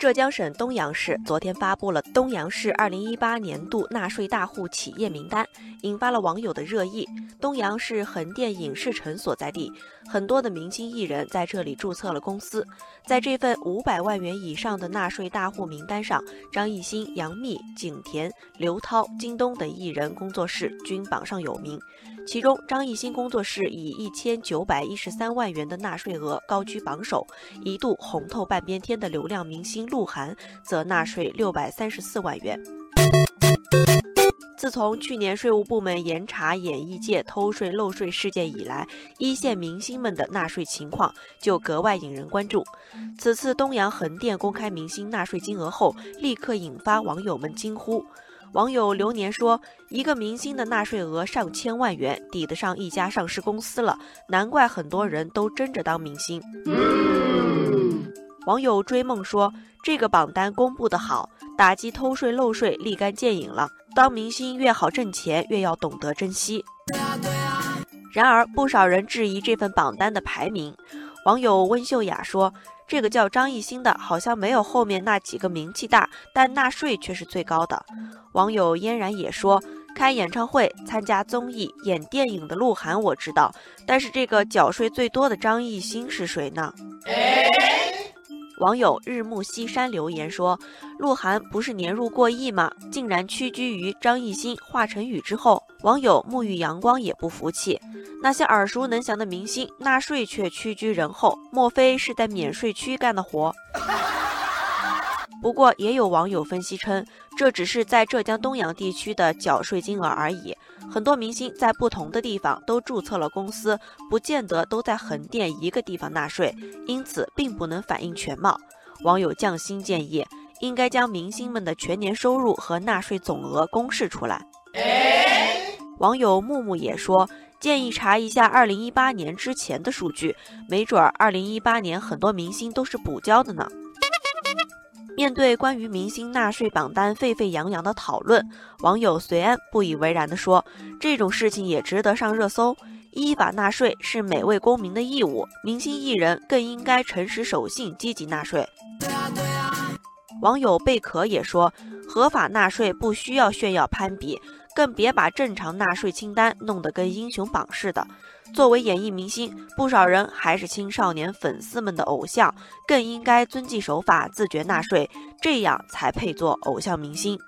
浙江省东阳市昨天发布了东阳市二零一八年度纳税大户企业名单，引发了网友的热议。东阳是横店影视城所在地，很多的明星艺人在这里注册了公司。在这份五百万元以上的纳税大户名单上，张艺兴、杨幂、景甜、刘涛、京东等艺人工作室均榜上有名。其中，张艺兴工作室以一千九百一十三万元的纳税额高居榜首，一度红透半边天的流量明星鹿晗则纳税六百三十四万元。自从去年税务部门严查演艺界偷税漏税事件以来，一线明星们的纳税情况就格外引人关注。此次东阳横店公开明星纳税金额后，立刻引发网友们惊呼。网友流年说：“一个明星的纳税额上千万元，抵得上一家上市公司了，难怪很多人都争着当明星。”网友追梦说：“这个榜单公布的好，打击偷税漏税立竿见影了。当明星越好挣钱，越要懂得珍惜。”然而，不少人质疑这份榜单的排名。网友温秀雅说。这个叫张艺兴的，好像没有后面那几个名气大，但纳税却是最高的。网友嫣然也说，开演唱会、参加综艺、演电影的鹿晗我知道，但是这个缴税最多的张艺兴是谁呢？网友日暮西山留言说：“鹿晗不是年入过亿吗？竟然屈居于张艺兴、华晨宇之后。”网友沐浴阳光也不服气，那些耳熟能详的明星纳税却屈居人后，莫非是在免税区干的活？不过也有网友分析称，这只是在浙江东阳地区的缴税金额而已。很多明星在不同的地方都注册了公司，不见得都在横店一个地方纳税，因此并不能反映全貌。网友匠心建议，应该将明星们的全年收入和纳税总额公示出来。网友木木也说，建议查一下二零一八年之前的数据，没准儿二零一八年很多明星都是补交的呢。面对关于明星纳税榜单沸沸扬扬的讨论，网友随安不以为然地说：“这种事情也值得上热搜。依法纳税是每位公民的义务，明星艺人更应该诚实守信，积极纳税。”网友贝壳也说：“合法纳税不需要炫耀攀比，更别把正常纳税清单弄得跟英雄榜似的。作为演艺明星，不少人还是青少年粉丝们的偶像，更应该遵纪守法、自觉纳税，这样才配做偶像明星。”